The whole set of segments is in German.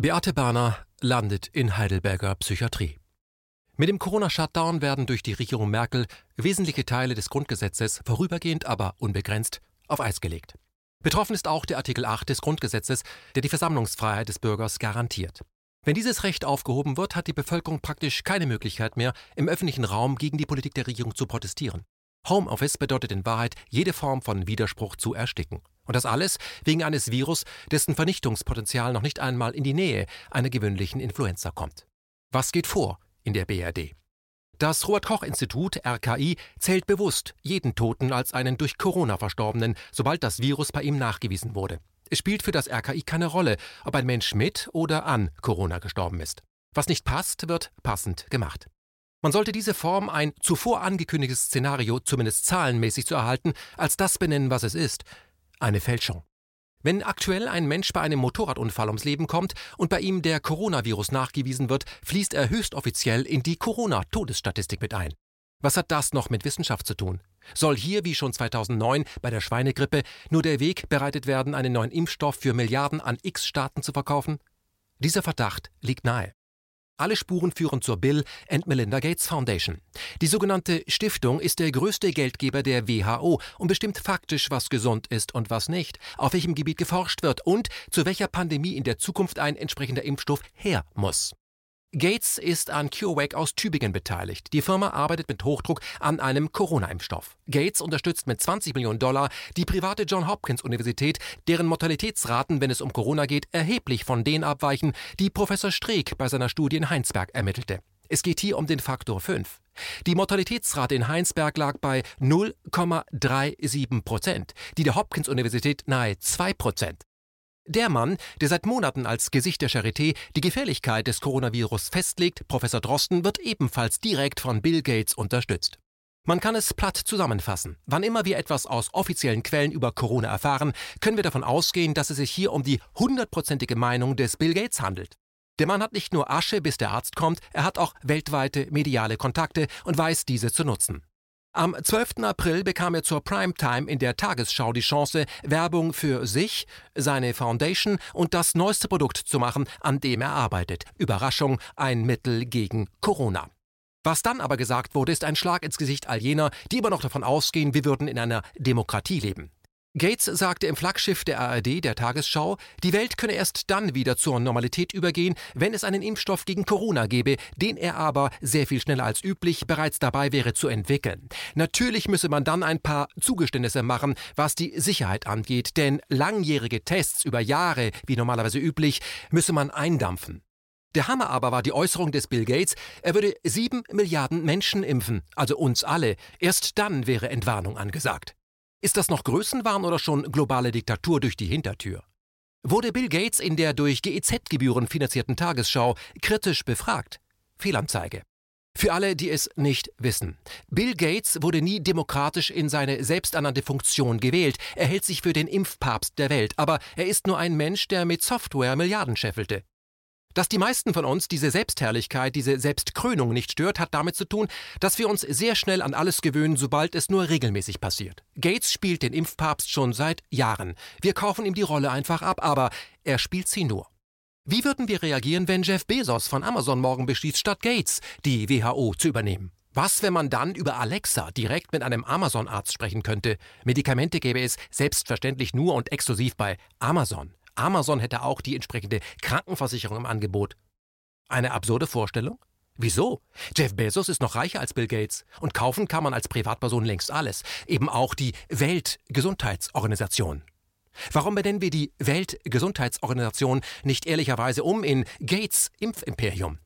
Beate Barner landet in Heidelberger Psychiatrie. Mit dem Corona-Shutdown werden durch die Regierung Merkel wesentliche Teile des Grundgesetzes vorübergehend, aber unbegrenzt auf Eis gelegt. Betroffen ist auch der Artikel 8 des Grundgesetzes, der die Versammlungsfreiheit des Bürgers garantiert. Wenn dieses Recht aufgehoben wird, hat die Bevölkerung praktisch keine Möglichkeit mehr, im öffentlichen Raum gegen die Politik der Regierung zu protestieren. Homeoffice bedeutet in Wahrheit, jede Form von Widerspruch zu ersticken. Und das alles wegen eines Virus, dessen Vernichtungspotenzial noch nicht einmal in die Nähe einer gewöhnlichen Influenza kommt. Was geht vor in der BRD? Das Robert Koch Institut RKI zählt bewusst jeden Toten als einen durch Corona verstorbenen, sobald das Virus bei ihm nachgewiesen wurde. Es spielt für das RKI keine Rolle, ob ein Mensch mit oder an Corona gestorben ist. Was nicht passt, wird passend gemacht. Man sollte diese Form, ein zuvor angekündigtes Szenario zumindest zahlenmäßig zu erhalten, als das benennen, was es ist, eine Fälschung. Wenn aktuell ein Mensch bei einem Motorradunfall ums Leben kommt und bei ihm der Coronavirus nachgewiesen wird, fließt er höchstoffiziell in die Corona-Todesstatistik mit ein. Was hat das noch mit Wissenschaft zu tun? Soll hier, wie schon 2009 bei der Schweinegrippe, nur der Weg bereitet werden, einen neuen Impfstoff für Milliarden an X-Staaten zu verkaufen? Dieser Verdacht liegt nahe. Alle Spuren führen zur Bill and Melinda Gates Foundation. Die sogenannte Stiftung ist der größte Geldgeber der WHO und bestimmt faktisch, was gesund ist und was nicht, auf welchem Gebiet geforscht wird und zu welcher Pandemie in der Zukunft ein entsprechender Impfstoff her muss. Gates ist an CureVac aus Tübingen beteiligt. Die Firma arbeitet mit Hochdruck an einem Corona-Impfstoff. Gates unterstützt mit 20 Millionen Dollar die private John Hopkins Universität, deren Mortalitätsraten, wenn es um Corona geht, erheblich von denen abweichen, die Professor Streeck bei seiner Studie in Heinsberg ermittelte. Es geht hier um den Faktor 5. Die Mortalitätsrate in Heinsberg lag bei 0,37 Prozent, die der Hopkins Universität nahe 2 Prozent. Der Mann, der seit Monaten als Gesicht der Charité die Gefährlichkeit des Coronavirus festlegt, Professor Drosten, wird ebenfalls direkt von Bill Gates unterstützt. Man kann es platt zusammenfassen. Wann immer wir etwas aus offiziellen Quellen über Corona erfahren, können wir davon ausgehen, dass es sich hier um die hundertprozentige Meinung des Bill Gates handelt. Der Mann hat nicht nur Asche, bis der Arzt kommt, er hat auch weltweite mediale Kontakte und weiß diese zu nutzen. Am 12. April bekam er zur Primetime in der Tagesschau die Chance, Werbung für sich, seine Foundation und das neueste Produkt zu machen, an dem er arbeitet. Überraschung, ein Mittel gegen Corona. Was dann aber gesagt wurde, ist ein Schlag ins Gesicht all jener, die immer noch davon ausgehen, wir würden in einer Demokratie leben. Gates sagte im Flaggschiff der ARD, der Tagesschau, die Welt könne erst dann wieder zur Normalität übergehen, wenn es einen Impfstoff gegen Corona gäbe, den er aber sehr viel schneller als üblich bereits dabei wäre zu entwickeln. Natürlich müsse man dann ein paar Zugeständnisse machen, was die Sicherheit angeht, denn langjährige Tests über Jahre, wie normalerweise üblich, müsse man eindampfen. Der Hammer aber war die Äußerung des Bill Gates, er würde sieben Milliarden Menschen impfen, also uns alle. Erst dann wäre Entwarnung angesagt. Ist das noch Größenwahn oder schon globale Diktatur durch die Hintertür? Wurde Bill Gates in der durch GEZ-Gebühren finanzierten Tagesschau kritisch befragt? Fehlanzeige. Für alle, die es nicht wissen. Bill Gates wurde nie demokratisch in seine selbsternannte Funktion gewählt. Er hält sich für den Impfpapst der Welt, aber er ist nur ein Mensch, der mit Software Milliarden scheffelte. Dass die meisten von uns diese Selbstherrlichkeit, diese Selbstkrönung nicht stört, hat damit zu tun, dass wir uns sehr schnell an alles gewöhnen, sobald es nur regelmäßig passiert. Gates spielt den Impfpapst schon seit Jahren. Wir kaufen ihm die Rolle einfach ab, aber er spielt sie nur. Wie würden wir reagieren, wenn Jeff Bezos von Amazon morgen beschließt, statt Gates die WHO zu übernehmen? Was, wenn man dann über Alexa direkt mit einem Amazon-Arzt sprechen könnte? Medikamente gäbe es selbstverständlich nur und exklusiv bei Amazon. Amazon hätte auch die entsprechende Krankenversicherung im Angebot. Eine absurde Vorstellung? Wieso? Jeff Bezos ist noch reicher als Bill Gates und kaufen kann man als Privatperson längst alles, eben auch die Weltgesundheitsorganisation. Warum benennen wir die Weltgesundheitsorganisation nicht ehrlicherweise um in Gates Impfimperium?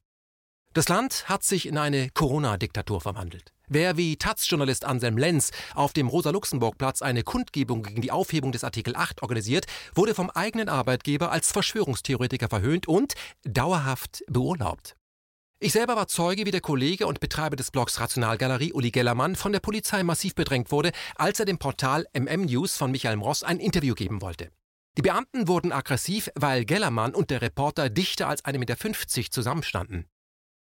Das Land hat sich in eine Corona-Diktatur verwandelt. Wer wie Taz-Journalist Anselm Lenz auf dem Rosa-Luxemburg-Platz eine Kundgebung gegen die Aufhebung des Artikel 8 organisiert, wurde vom eigenen Arbeitgeber als Verschwörungstheoretiker verhöhnt und dauerhaft beurlaubt. Ich selber war Zeuge, wie der Kollege und Betreiber des Blogs Rationalgalerie, Uli Gellermann, von der Polizei massiv bedrängt wurde, als er dem Portal MM News von Michael Ross ein Interview geben wollte. Die Beamten wurden aggressiv, weil Gellermann und der Reporter dichter als 1,50 Meter zusammenstanden.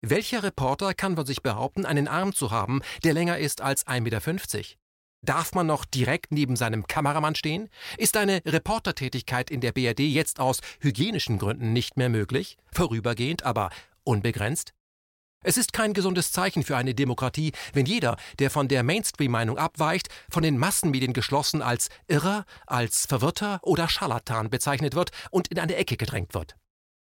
Welcher Reporter kann von sich behaupten, einen Arm zu haben, der länger ist als 1,50 Meter? Darf man noch direkt neben seinem Kameramann stehen? Ist eine Reportertätigkeit in der BRD jetzt aus hygienischen Gründen nicht mehr möglich? Vorübergehend, aber unbegrenzt? Es ist kein gesundes Zeichen für eine Demokratie, wenn jeder, der von der Mainstream-Meinung abweicht, von den Massenmedien geschlossen als Irrer, als Verwirrter oder Scharlatan bezeichnet wird und in eine Ecke gedrängt wird.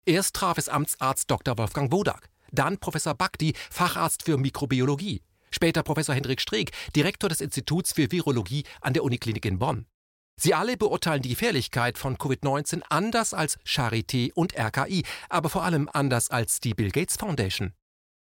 Erst traf es Amtsarzt Dr. Wolfgang Wodak, dann Professor Bakti, Facharzt für Mikrobiologie, später Professor Hendrik Streeck, Direktor des Instituts für Virologie an der Uniklinik in Bonn. Sie alle beurteilen die Gefährlichkeit von Covid-19 anders als Charité und RKI, aber vor allem anders als die Bill Gates Foundation.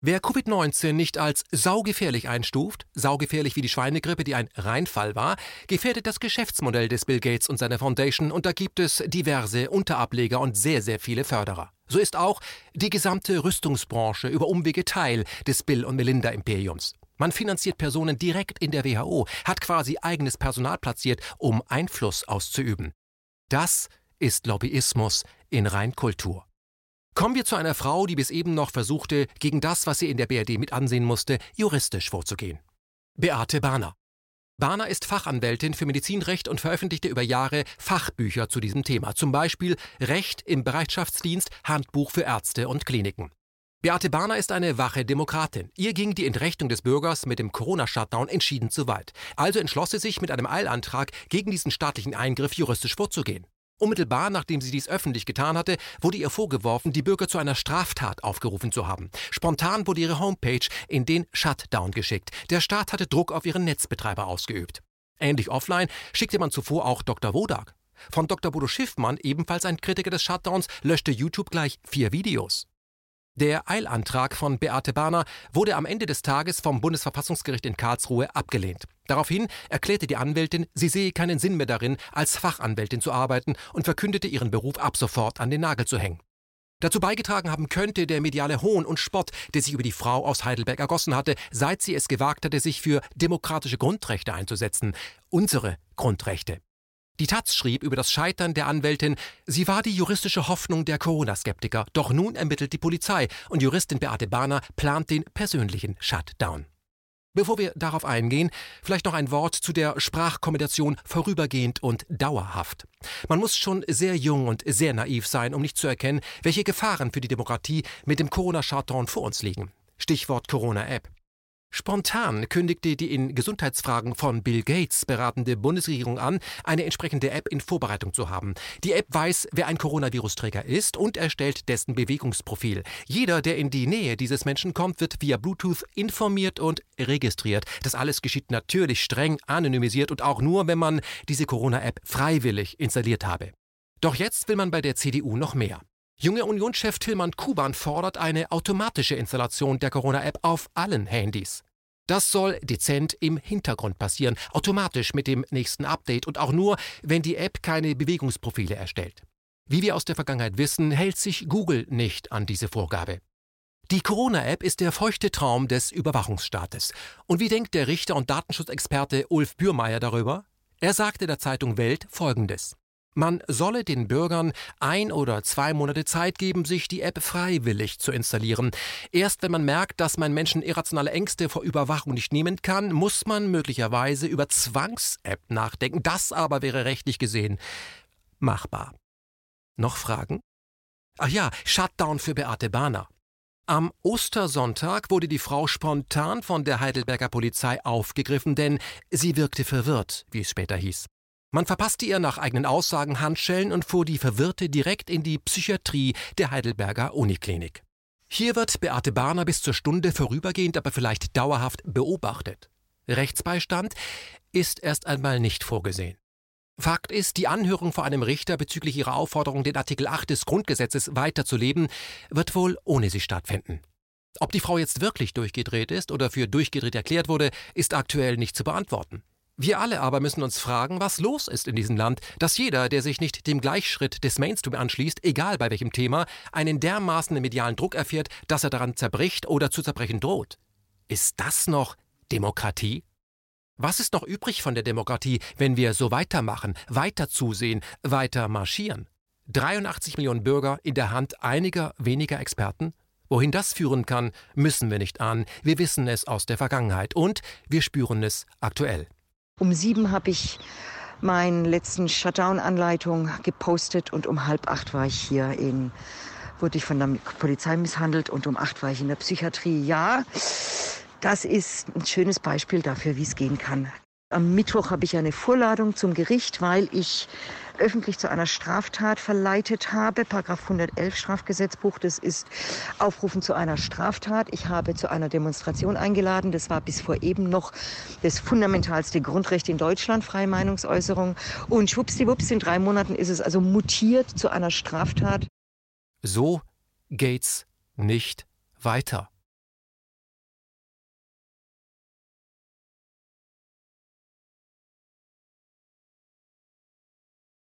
Wer Covid-19 nicht als saugefährlich einstuft, saugefährlich wie die Schweinegrippe, die ein Reinfall war, gefährdet das Geschäftsmodell des Bill Gates und seiner Foundation und da gibt es diverse Unterableger und sehr, sehr viele Förderer. So ist auch die gesamte Rüstungsbranche über Umwege Teil des Bill- und Melinda-Imperiums. Man finanziert Personen direkt in der WHO, hat quasi eigenes Personal platziert, um Einfluss auszuüben. Das ist Lobbyismus in Reinkultur. Kommen wir zu einer Frau, die bis eben noch versuchte, gegen das, was sie in der BRD mit ansehen musste, juristisch vorzugehen. Beate Barner. Barner ist Fachanwältin für Medizinrecht und veröffentlichte über Jahre Fachbücher zu diesem Thema, zum Beispiel Recht im Bereitschaftsdienst, Handbuch für Ärzte und Kliniken. Beate Barner ist eine wache Demokratin. Ihr ging die Entrechtung des Bürgers mit dem Corona-Shutdown entschieden zu weit. Also entschloss sie sich mit einem Eilantrag gegen diesen staatlichen Eingriff juristisch vorzugehen. Unmittelbar nachdem sie dies öffentlich getan hatte, wurde ihr vorgeworfen, die Bürger zu einer Straftat aufgerufen zu haben. Spontan wurde ihre Homepage in den Shutdown geschickt. Der Staat hatte Druck auf ihren Netzbetreiber ausgeübt. Ähnlich offline schickte man zuvor auch Dr. Wodak. Von Dr. Bodo Schiffmann, ebenfalls ein Kritiker des Shutdowns, löschte YouTube gleich vier Videos. Der Eilantrag von Beate Barner wurde am Ende des Tages vom Bundesverfassungsgericht in Karlsruhe abgelehnt. Daraufhin erklärte die Anwältin, sie sehe keinen Sinn mehr darin, als Fachanwältin zu arbeiten und verkündete ihren Beruf ab sofort an den Nagel zu hängen. Dazu beigetragen haben könnte der mediale Hohn und Spott, der sich über die Frau aus Heidelberg ergossen hatte, seit sie es gewagt hatte, sich für demokratische Grundrechte einzusetzen. Unsere Grundrechte. Die Taz schrieb über das Scheitern der Anwältin, sie war die juristische Hoffnung der Corona-Skeptiker, doch nun ermittelt die Polizei und Juristin Beate Bahner plant den persönlichen Shutdown. Bevor wir darauf eingehen, vielleicht noch ein Wort zu der Sprachkombination vorübergehend und dauerhaft. Man muss schon sehr jung und sehr naiv sein, um nicht zu erkennen, welche Gefahren für die Demokratie mit dem Corona-Shutdown vor uns liegen. Stichwort Corona-App. Spontan kündigte die in Gesundheitsfragen von Bill Gates beratende Bundesregierung an, eine entsprechende App in Vorbereitung zu haben. Die App weiß, wer ein Coronavirusträger ist und erstellt dessen Bewegungsprofil. Jeder, der in die Nähe dieses Menschen kommt, wird via Bluetooth informiert und registriert. Das alles geschieht natürlich streng anonymisiert und auch nur, wenn man diese Corona-App freiwillig installiert habe. Doch jetzt will man bei der CDU noch mehr. Junge Unionschef Tillmann Kuban fordert eine automatische Installation der Corona-App auf allen Handys. Das soll dezent im Hintergrund passieren, automatisch mit dem nächsten Update und auch nur, wenn die App keine Bewegungsprofile erstellt. Wie wir aus der Vergangenheit wissen, hält sich Google nicht an diese Vorgabe. Die Corona-App ist der feuchte Traum des Überwachungsstaates. Und wie denkt der Richter und Datenschutzexperte Ulf Bürmeier darüber? Er sagte der Zeitung Welt Folgendes. Man solle den Bürgern ein oder zwei Monate Zeit geben, sich die App freiwillig zu installieren. Erst wenn man merkt, dass man Menschen irrationale Ängste vor Überwachung nicht nehmen kann, muss man möglicherweise über Zwangs-App nachdenken. Das aber wäre rechtlich gesehen machbar. Noch Fragen? Ach ja, Shutdown für Beate Bahner. Am Ostersonntag wurde die Frau spontan von der Heidelberger Polizei aufgegriffen, denn sie wirkte verwirrt, wie es später hieß. Man verpasste ihr nach eigenen Aussagen Handschellen und fuhr die Verwirrte direkt in die Psychiatrie der Heidelberger Uniklinik. Hier wird Beate Barner bis zur Stunde vorübergehend, aber vielleicht dauerhaft beobachtet. Rechtsbeistand ist erst einmal nicht vorgesehen. Fakt ist, die Anhörung vor einem Richter bezüglich ihrer Aufforderung, den Artikel 8 des Grundgesetzes weiterzuleben, wird wohl ohne sie stattfinden. Ob die Frau jetzt wirklich durchgedreht ist oder für durchgedreht erklärt wurde, ist aktuell nicht zu beantworten. Wir alle aber müssen uns fragen, was los ist in diesem Land, dass jeder, der sich nicht dem Gleichschritt des Mainstream anschließt, egal bei welchem Thema, einen dermaßen medialen Druck erfährt, dass er daran zerbricht oder zu zerbrechen droht. Ist das noch Demokratie? Was ist noch übrig von der Demokratie, wenn wir so weitermachen, weiter zusehen, weiter marschieren? 83 Millionen Bürger in der Hand einiger weniger Experten? Wohin das führen kann, müssen wir nicht ahnen. Wir wissen es aus der Vergangenheit und wir spüren es aktuell. Um sieben habe ich meinen letzten Shutdown-Anleitung gepostet und um halb acht war ich hier in, wurde ich von der Polizei misshandelt und um acht war ich in der Psychiatrie. Ja, das ist ein schönes Beispiel dafür, wie es gehen kann. Am Mittwoch habe ich eine Vorladung zum Gericht, weil ich öffentlich zu einer Straftat verleitet habe. Paragraph 111 Strafgesetzbuch, das ist Aufrufen zu einer Straftat. Ich habe zu einer Demonstration eingeladen. Das war bis vor eben noch das fundamentalste Grundrecht in Deutschland, freie Meinungsäußerung. Und schwuppsdiwupps, in drei Monaten ist es also mutiert zu einer Straftat. So geht's nicht weiter.